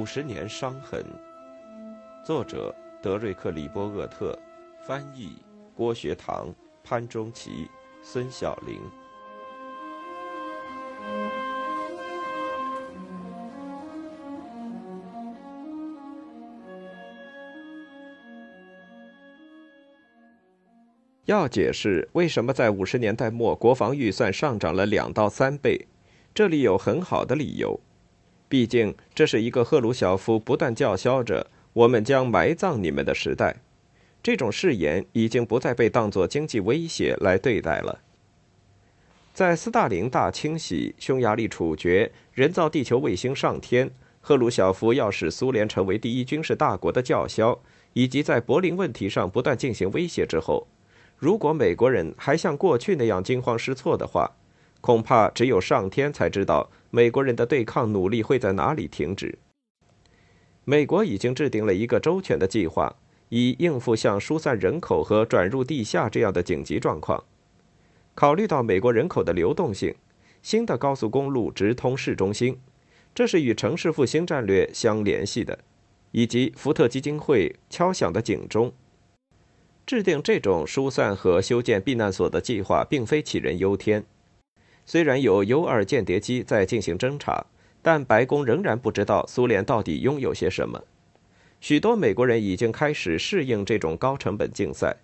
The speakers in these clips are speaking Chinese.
五十年伤痕，作者德瑞克·里波厄特，翻译郭学堂、潘中奇、孙晓玲。要解释为什么在五十年代末国防预算上涨了两到三倍，这里有很好的理由。毕竟，这是一个赫鲁晓夫不断叫嚣着“我们将埋葬你们”的时代。这种誓言已经不再被当作经济威胁来对待了。在斯大林大清洗、匈牙利处决、人造地球卫星上天、赫鲁晓夫要使苏联成为第一军事大国的叫嚣，以及在柏林问题上不断进行威胁之后，如果美国人还像过去那样惊慌失措的话，恐怕只有上天才知道美国人的对抗努力会在哪里停止。美国已经制定了一个周全的计划，以应付像疏散人口和转入地下这样的紧急状况。考虑到美国人口的流动性，新的高速公路直通市中心，这是与城市复兴战略相联系的，以及福特基金会敲响的警钟。制定这种疏散和修建避难所的计划，并非杞人忧天。虽然有 U 二间谍机在进行侦查，但白宫仍然不知道苏联到底拥有些什么。许多美国人已经开始适应这种高成本竞赛。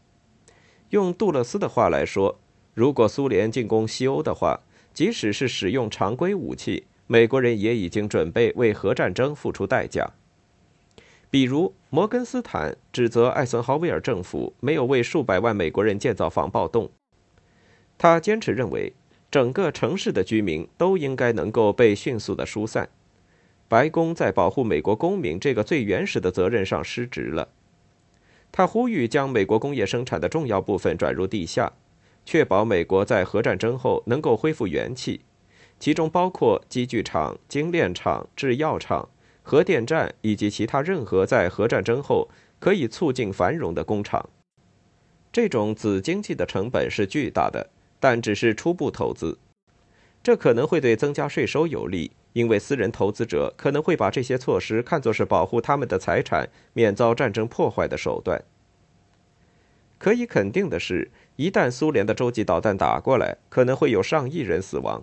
用杜勒斯的话来说，如果苏联进攻西欧的话，即使是使用常规武器，美国人也已经准备为核战争付出代价。比如，摩根斯坦指责艾森豪威尔政府没有为数百万美国人建造防暴洞。他坚持认为。整个城市的居民都应该能够被迅速的疏散。白宫在保护美国公民这个最原始的责任上失职了。他呼吁将美国工业生产的重要部分转入地下，确保美国在核战争后能够恢复元气，其中包括机具厂、精炼厂、制药厂、核电站以及其他任何在核战争后可以促进繁荣的工厂。这种子经济的成本是巨大的。但只是初步投资，这可能会对增加税收有利，因为私人投资者可能会把这些措施看作是保护他们的财产免遭战争破坏的手段。可以肯定的是，一旦苏联的洲际导弹打过来，可能会有上亿人死亡。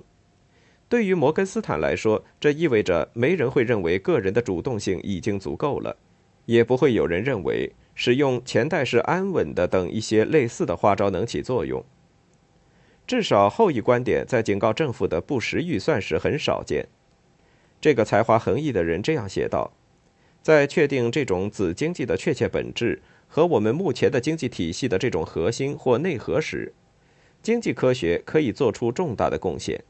对于摩根斯坦来说，这意味着没人会认为个人的主动性已经足够了，也不会有人认为使用钱袋是安稳的等一些类似的花招能起作用。至少后一观点在警告政府的不实预算时很少见。这个才华横溢的人这样写道：“在确定这种子经济的确切本质和我们目前的经济体系的这种核心或内核时，经济科学可以做出重大的贡献。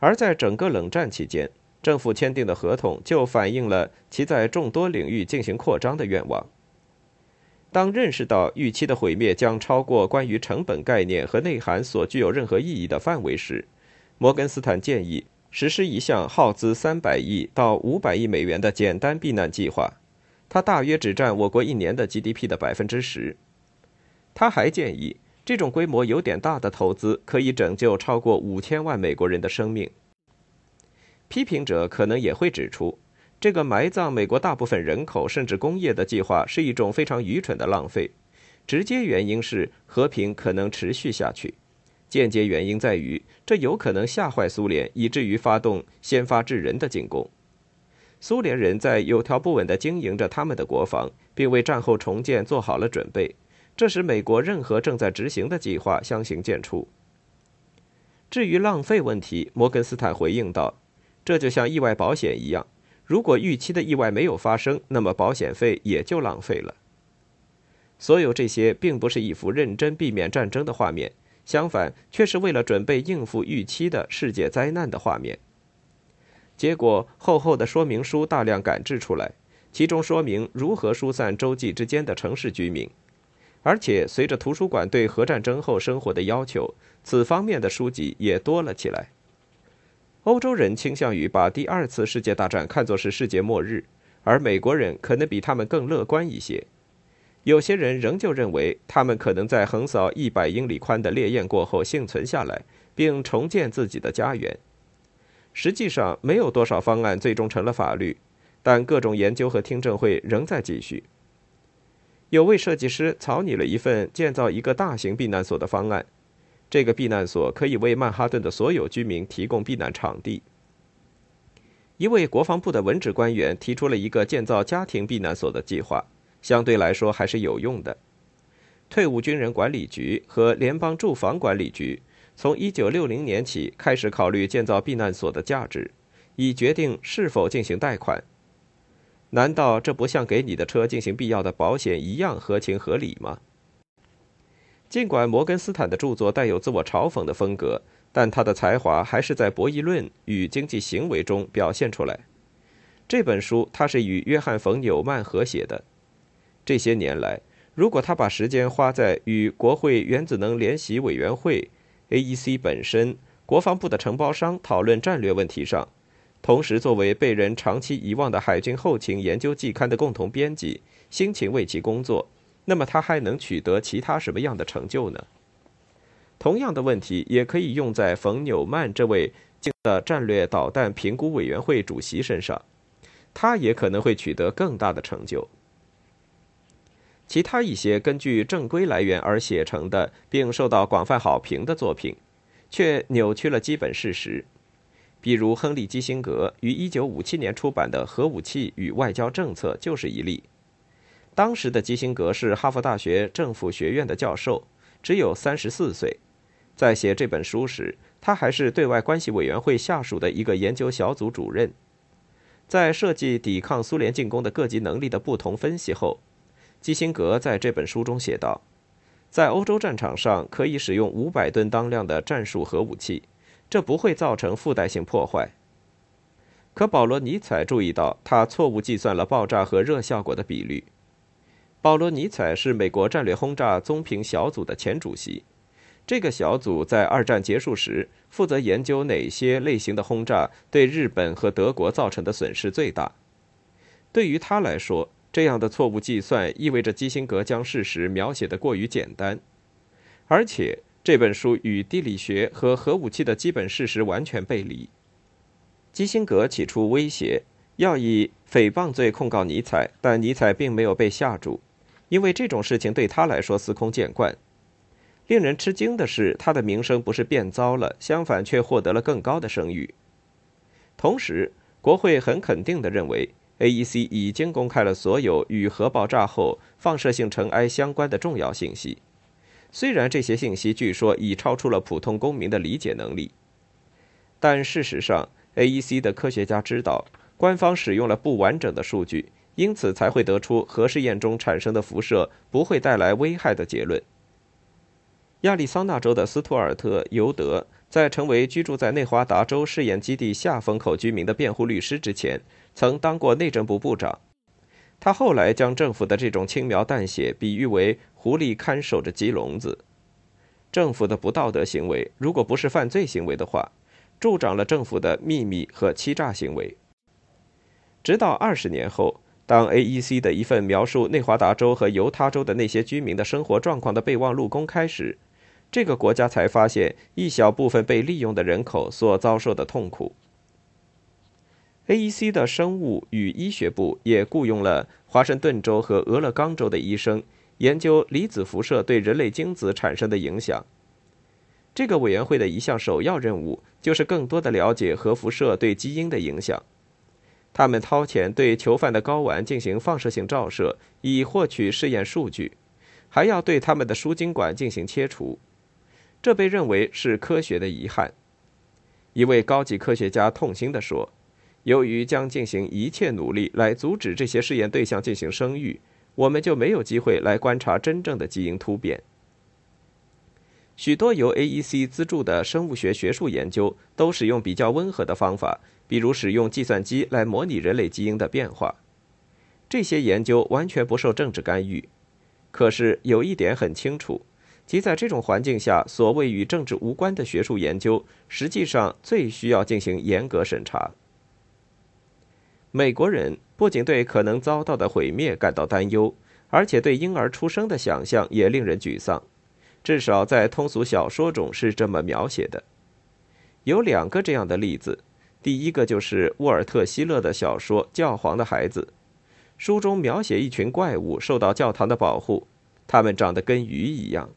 而在整个冷战期间，政府签订的合同就反映了其在众多领域进行扩张的愿望。”当认识到预期的毁灭将超过关于成本概念和内涵所具有任何意义的范围时，摩根斯坦建议实施一项耗资三百亿到五百亿美元的简单避难计划，它大约只占我国一年的 GDP 的百分之十。他还建议，这种规模有点大的投资可以拯救超过五千万美国人的生命。批评者可能也会指出。这个埋葬美国大部分人口甚至工业的计划是一种非常愚蠢的浪费。直接原因是和平可能持续下去，间接原因在于这有可能吓坏苏联，以至于发动先发制人的进攻。苏联人在有条不紊地经营着他们的国防，并为战后重建做好了准备，这使美国任何正在执行的计划相形见绌。至于浪费问题，摩根斯坦回应道：“这就像意外保险一样。”如果预期的意外没有发生，那么保险费也就浪费了。所有这些并不是一幅认真避免战争的画面，相反，却是为了准备应付预期的世界灾难的画面。结果，厚厚的说明书大量赶制出来，其中说明如何疏散洲际之间的城市居民，而且随着图书馆对核战争后生活的要求，此方面的书籍也多了起来。欧洲人倾向于把第二次世界大战看作是世界末日，而美国人可能比他们更乐观一些。有些人仍旧认为，他们可能在横扫一百英里宽的烈焰过后幸存下来，并重建自己的家园。实际上，没有多少方案最终成了法律。但各种研究和听证会仍在继续。有位设计师草拟了一份建造一个大型避难所的方案，这个避难所可以为曼哈顿的所有居民提供避难场地。一位国防部的文职官员提出了一个建造家庭避难所的计划，相对来说还是有用的。退伍军人管理局和联邦住房管理局从1960年起开始考虑建造避难所的价值，以决定是否进行贷款。难道这不像给你的车进行必要的保险一样合情合理吗？尽管摩根斯坦的著作带有自我嘲讽的风格，但他的才华还是在博弈论与经济行为中表现出来。这本书他是与约翰·冯·纽曼合写的。这些年来，如果他把时间花在与国会原子能联席委员会 （AEC） 本身、国防部的承包商讨论战略问题上，同时，作为被人长期遗忘的海军后勤研究季刊的共同编辑，辛勤为其工作，那么他还能取得其他什么样的成就呢？同样的问题也可以用在冯纽曼这位的战略导弹评估委员会主席身上，他也可能会取得更大的成就。其他一些根据正规来源而写成的并受到广泛好评的作品，却扭曲了基本事实。比如，亨利·基辛格于1957年出版的《核武器与外交政策》就是一例。当时的基辛格是哈佛大学政府学院的教授，只有34岁。在写这本书时，他还是对外关系委员会下属的一个研究小组主任。在设计抵抗苏联进攻的各级能力的不同分析后，基辛格在这本书中写道：“在欧洲战场上，可以使用500吨当量的战术核武器。”这不会造成附带性破坏。可保罗·尼采注意到，他错误计算了爆炸和热效果的比率。保罗·尼采是美国战略轰炸综评小组的前主席。这个小组在二战结束时负责研究哪些类型的轰炸对日本和德国造成的损失最大。对于他来说，这样的错误计算意味着基辛格将事实描写的过于简单，而且。这本书与地理学和核武器的基本事实完全背离。基辛格起初威胁要以诽谤罪控告尼采，但尼采并没有被吓住，因为这种事情对他来说司空见惯。令人吃惊的是，他的名声不是变糟了，相反却获得了更高的声誉。同时，国会很肯定地认为，AEC 已经公开了所有与核爆炸后放射性尘埃相关的重要信息。虽然这些信息据说已超出了普通公民的理解能力，但事实上，AEC 的科学家知道官方使用了不完整的数据，因此才会得出核试验中产生的辐射不会带来危害的结论。亚利桑那州的斯图尔特·尤德在成为居住在内华达州试验基地下风口居民的辩护律师之前，曾当过内政部部长。他后来将政府的这种轻描淡写比喻为“狐狸看守着鸡笼子”。政府的不道德行为，如果不是犯罪行为的话，助长了政府的秘密和欺诈行为。直到二十年后，当 AEC 的一份描述内华达州和犹他州的那些居民的生活状况的备忘录公开时，这个国家才发现一小部分被利用的人口所遭受的痛苦。AEC 的生物与医学部也雇佣了华盛顿州和俄勒冈州的医生，研究离子辐射对人类精子产生的影响。这个委员会的一项首要任务就是更多的了解核辐射对基因的影响。他们掏钱对囚犯的睾丸进行放射性照射，以获取试验数据，还要对他们的输精管进行切除。这被认为是科学的遗憾。一位高级科学家痛心地说。由于将进行一切努力来阻止这些试验对象进行生育，我们就没有机会来观察真正的基因突变。许多由 AEC 资助的生物学学术研究都使用比较温和的方法，比如使用计算机来模拟人类基因的变化。这些研究完全不受政治干预。可是有一点很清楚，即在这种环境下，所谓与政治无关的学术研究，实际上最需要进行严格审查。美国人不仅对可能遭到的毁灭感到担忧，而且对婴儿出生的想象也令人沮丧。至少在通俗小说中是这么描写的。有两个这样的例子：第一个就是沃尔特·希勒的小说《教皇的孩子》，书中描写一群怪物受到教堂的保护，他们长得跟鱼一样。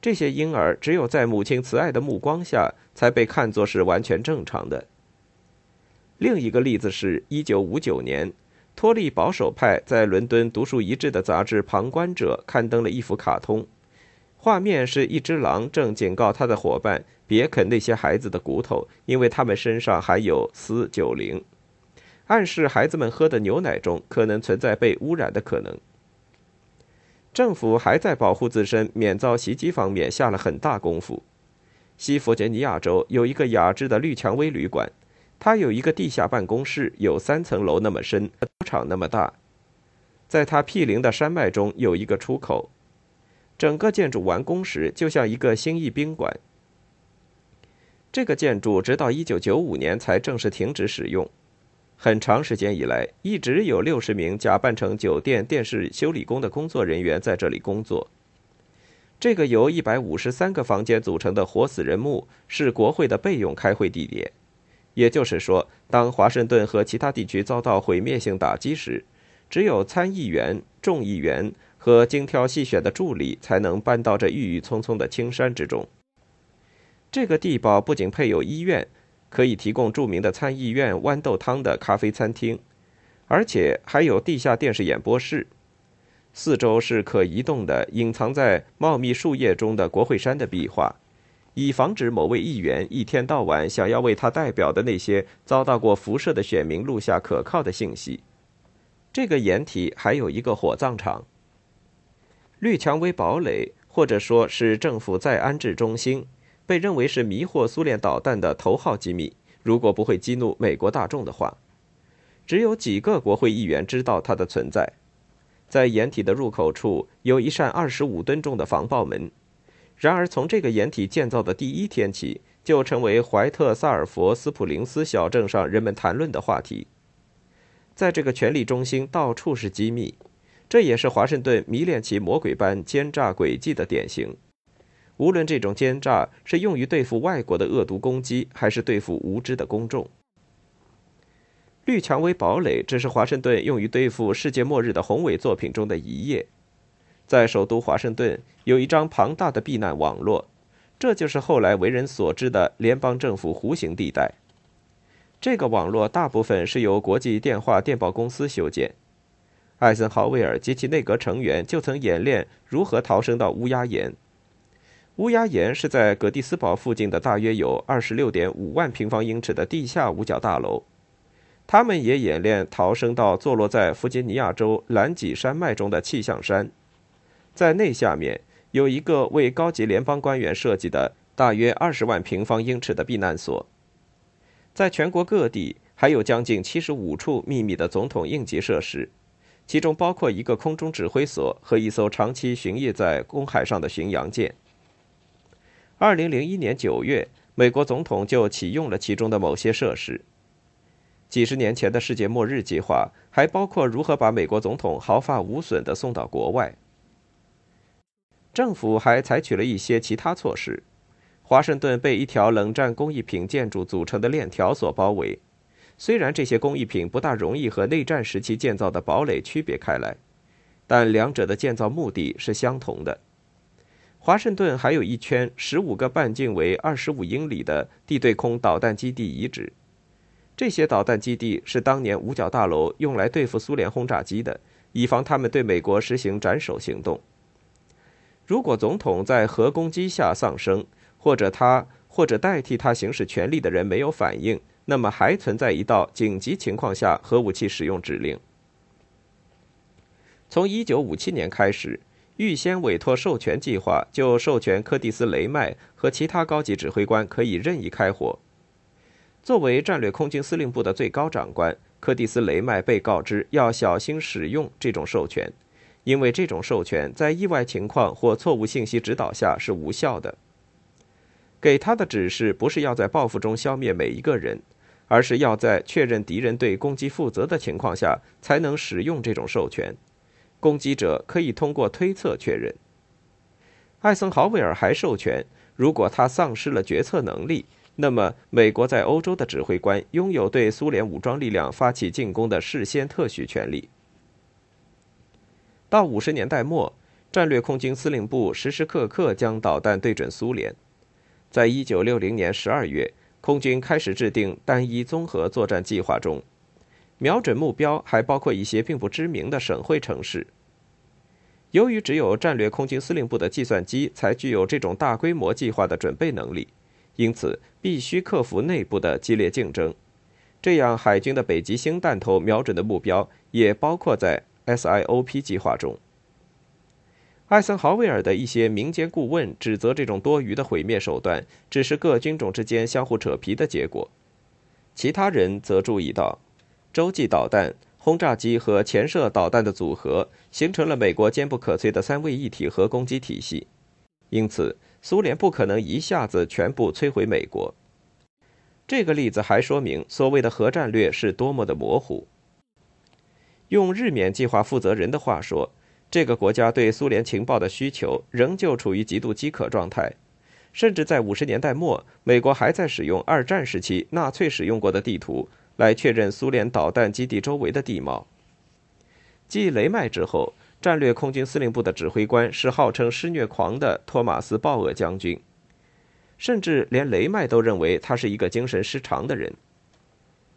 这些婴儿只有在母亲慈爱的目光下，才被看作是完全正常的。另一个例子是1959年，托利保守派在伦敦独树一帜的杂志《旁观者》刊登了一幅卡通，画面是一只狼正警告他的伙伴别啃那些孩子的骨头，因为他们身上含有铯九零，暗示孩子们喝的牛奶中可能存在被污染的可能。政府还在保护自身免遭袭击方面下了很大功夫。西弗吉尼亚州有一个雅致的绿蔷薇旅馆，它有一个地下办公室，有三层楼那么深，球场那么大。在它毗邻的山脉中有一个出口，整个建筑完工时就像一个新翼宾馆。这个建筑直到1995年才正式停止使用。很长时间以来，一直有六十名假扮成酒店电视修理工的工作人员在这里工作。这个由一百五十三个房间组成的活死人墓是国会的备用开会地点，也就是说，当华盛顿和其他地区遭到毁灭性打击时，只有参议员、众议员和精挑细选的助理才能搬到这郁郁葱葱的青山之中。这个地堡不仅配有医院。可以提供著名的参议院豌豆汤的咖啡餐厅，而且还有地下电视演播室。四周是可移动的、隐藏在茂密树叶中的国会山的壁画，以防止某位议员一天到晚想要为他代表的那些遭到过辐射的选民录下可靠的信息。这个掩体还有一个火葬场。绿蔷薇堡垒，或者说是政府再安置中心。被认为是迷惑苏联导弹的头号机密。如果不会激怒美国大众的话，只有几个国会议员知道它的存在。在掩体的入口处有一扇二十五吨重的防爆门。然而，从这个掩体建造的第一天起，就成为怀特萨尔佛斯普林斯小镇上人们谈论的话题。在这个权力中心，到处是机密，这也是华盛顿迷恋其魔鬼般奸诈诡计的典型。无论这种奸诈是用于对付外国的恶毒攻击，还是对付无知的公众，绿蔷薇堡垒只是华盛顿用于对付世界末日的宏伟作品中的一页。在首都华盛顿有一张庞大的避难网络，这就是后来为人所知的联邦政府弧形地带。这个网络大部分是由国际电话电报公司修建。艾森豪威尔及其内阁成员就曾演练如何逃生到乌鸦岩。乌鸦岩是在葛蒂斯堡附近的大约有二十六点五万平方英尺的地下五角大楼。他们也演练逃生到坐落在弗吉尼亚州兰吉山脉中的气象山，在那下面有一个为高级联邦官员设计的大约二十万平方英尺的避难所。在全国各地还有将近七十五处秘密的总统应急设施，其中包括一个空中指挥所和一艘长期巡弋在公海上的巡洋舰。二零零一年九月，美国总统就启用了其中的某些设施。几十年前的世界末日计划还包括如何把美国总统毫发无损地送到国外。政府还采取了一些其他措施。华盛顿被一条冷战工艺品建筑组成的链条所包围。虽然这些工艺品不大容易和内战时期建造的堡垒区别开来，但两者的建造目的是相同的。华盛顿还有一圈十五个半径为二十五英里的地对空导弹基地遗址，这些导弹基地是当年五角大楼用来对付苏联轰炸机的，以防他们对美国实行斩首行动。如果总统在核攻击下丧生，或者他或者代替他行使权力的人没有反应，那么还存在一道紧急情况下核武器使用指令。从一九五七年开始。预先委托授权计划就授权柯蒂斯·雷麦和其他高级指挥官可以任意开火。作为战略空军司令部的最高长官，柯蒂斯·雷麦被告知要小心使用这种授权，因为这种授权在意外情况或错误信息指导下是无效的。给他的指示不是要在报复中消灭每一个人，而是要在确认敌人对攻击负责的情况下才能使用这种授权。攻击者可以通过推测确认。艾森豪威尔还授权，如果他丧失了决策能力，那么美国在欧洲的指挥官拥有对苏联武装力量发起进攻的事先特许权利。到五十年代末，战略空军司令部时时刻刻将导弹对准苏联。在一九六零年十二月，空军开始制定单一综合作战计划中，瞄准目标还包括一些并不知名的省会城市。由于只有战略空军司令部的计算机才具有这种大规模计划的准备能力，因此必须克服内部的激烈竞争。这样，海军的北极星弹头瞄准的目标也包括在。SIOP 计划中，艾森豪威尔的一些民间顾问指责这种多余的毁灭手段只是各军种之间相互扯皮的结果。其他人则注意到，洲际导弹、轰炸机和潜射导弹的组合形成了美国坚不可摧的三位一体核攻击体系，因此苏联不可能一下子全部摧毁美国。这个例子还说明所谓的核战略是多么的模糊。用日冕计划负责人的话说，这个国家对苏联情报的需求仍旧处于极度饥渴状态，甚至在五十年代末，美国还在使用二战时期纳粹使用过的地图来确认苏联导弹基地周围的地貌。继雷麦之后，战略空军司令部的指挥官是号称施虐狂的托马斯·鲍厄将军，甚至连雷麦都认为他是一个精神失常的人。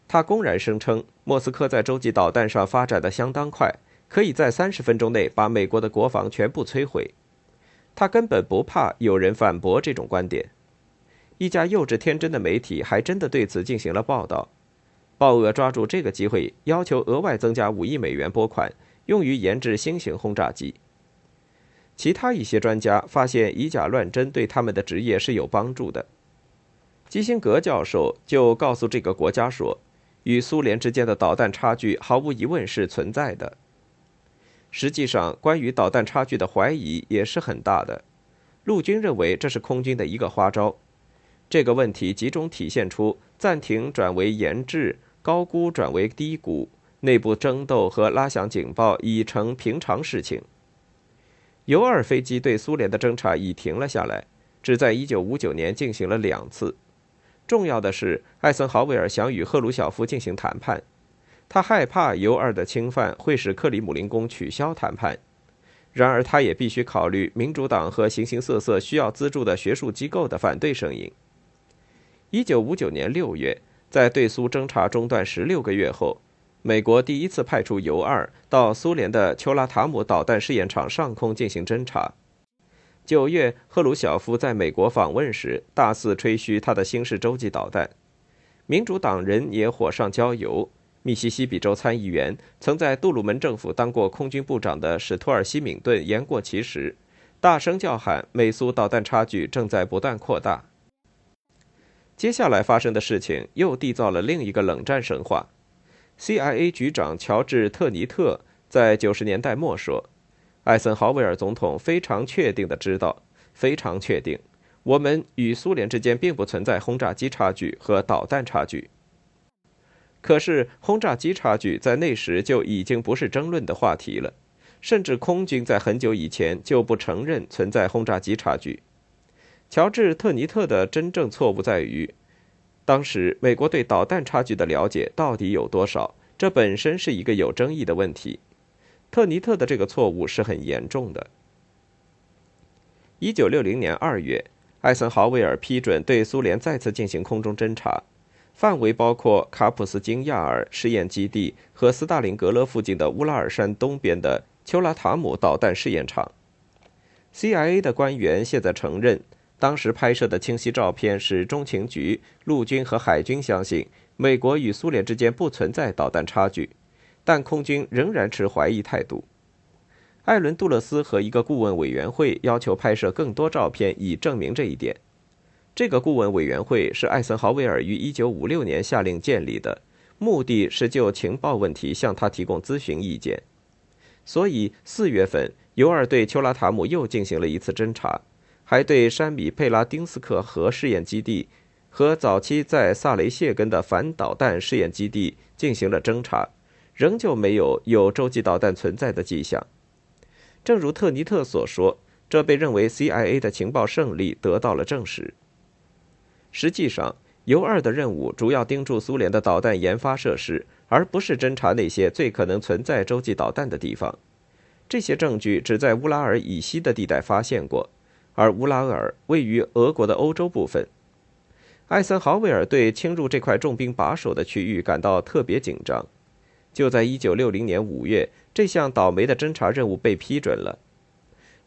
他公然声称，莫斯科在洲际导弹上发展的相当快，可以在三十分钟内把美国的国防全部摧毁。他根本不怕有人反驳这种观点。一家幼稚天真的媒体还真的对此进行了报道。鲍俄抓住这个机会，要求额外增加五亿美元拨款，用于研制新型轰炸机。其他一些专家发现，以假乱真对他们的职业是有帮助的。基辛格教授就告诉这个国家说。与苏联之间的导弹差距毫无疑问是存在的。实际上，关于导弹差距的怀疑也是很大的。陆军认为这是空军的一个花招。这个问题集中体现出暂停转为研制、高估转为低估、内部争斗和拉响警报已成平常事情。U 二飞机对苏联的侦察已停了下来，只在1959年进行了两次。重要的是，艾森豪威尔想与赫鲁晓夫进行谈判，他害怕 U 二的侵犯会使克里姆林宫取消谈判。然而，他也必须考虑民主党和形形色色需要资助的学术机构的反对声音。一九五九年六月，在对苏侦察中断十六个月后，美国第一次派出 U 二到苏联的丘拉塔姆导弹试验场上空进行侦察。九月，赫鲁晓夫在美国访问时，大肆吹嘘他的新式洲际导弹。民主党人也火上浇油。密西西比州参议员曾在杜鲁门政府当过空军部长的史托尔西敏顿言过其实，大声叫喊：美苏导弹差距正在不断扩大。接下来发生的事情又缔造了另一个冷战神话。CIA 局长乔治·特尼特在九十年代末说。艾森豪威尔总统非常确定的知道，非常确定，我们与苏联之间并不存在轰炸机差距和导弹差距。可是，轰炸机差距在那时就已经不是争论的话题了，甚至空军在很久以前就不承认存在轰炸机差距。乔治·特尼特的真正错误在于，当时美国对导弹差距的了解到底有多少，这本身是一个有争议的问题。特尼特的这个错误是很严重的。一九六零年二月，艾森豪威尔批准对苏联再次进行空中侦察，范围包括卡普斯金亚尔试验基地和斯大林格勒附近的乌拉尔山东边的丘拉塔姆导弹试验场。CIA 的官员现在承认，当时拍摄的清晰照片使中情局、陆军和海军相信美国与苏联之间不存在导弹差距。但空军仍然持怀疑态度。艾伦·杜勒斯和一个顾问委员会要求拍摄更多照片，以证明这一点。这个顾问委员会是艾森豪威尔于1956年下令建立的，目的是就情报问题向他提供咨询意见。所以，四月份，尤尔对丘拉塔姆又进行了一次侦查，还对山米佩拉丁斯克核试验基地和早期在萨雷谢根的反导弹试验基地进行了侦查。仍旧没有有洲际导弹存在的迹象。正如特尼特所说，这被认为 CIA 的情报胜利得到了证实。实际上，尤二的任务主要盯住苏联的导弹研发设施，而不是侦察那些最可能存在洲际导弹的地方。这些证据只在乌拉尔以西的地带发现过，而乌拉尔位于俄国的欧洲部分。艾森豪威尔对侵入这块重兵把守的区域感到特别紧张。就在1960年5月，这项倒霉的侦察任务被批准了。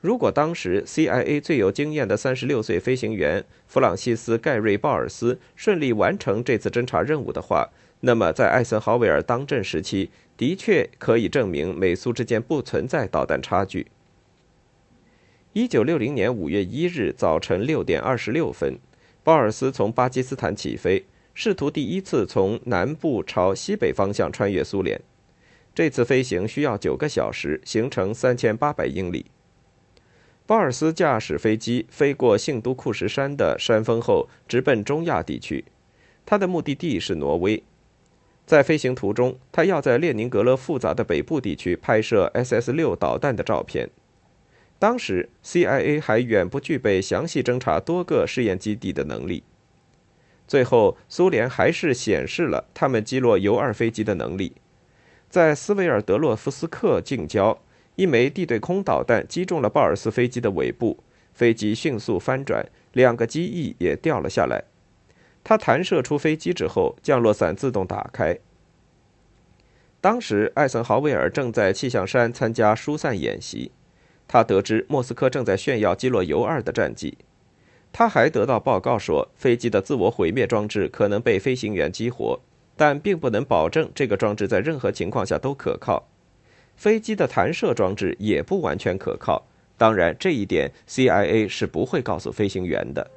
如果当时 CIA 最有经验的36岁飞行员弗朗西斯·盖瑞·鲍尔斯顺利完成这次侦察任务的话，那么在艾森豪威尔当政时期，的确可以证明美苏之间不存在导弹差距。1960年5月1日早晨6点26分，鲍尔斯从巴基斯坦起飞，试图第一次从南部朝西北方向穿越苏联。这次飞行需要九个小时，行程3800英里。鲍尔斯驾驶飞机飞过姓都库什山的山峰后，直奔中亚地区。他的目的地是挪威。在飞行途中，他要在列宁格勒复杂的北部地区拍摄 SS-6 导弹的照片。当时，CIA 还远不具备详细侦察多个试验基地的能力。最后，苏联还是显示了他们击落 U 二飞机的能力，在斯维尔德洛夫斯克近郊。一枚地对空导弹击中了鲍尔斯飞机的尾部，飞机迅速翻转，两个机翼也掉了下来。它弹射出飞机之后，降落伞自动打开。当时，艾森豪威尔正在气象山参加疏散演习，他得知莫斯科正在炫耀击落尤二的战绩。他还得到报告说，飞机的自我毁灭装置可能被飞行员激活，但并不能保证这个装置在任何情况下都可靠。飞机的弹射装置也不完全可靠，当然这一点 CIA 是不会告诉飞行员的。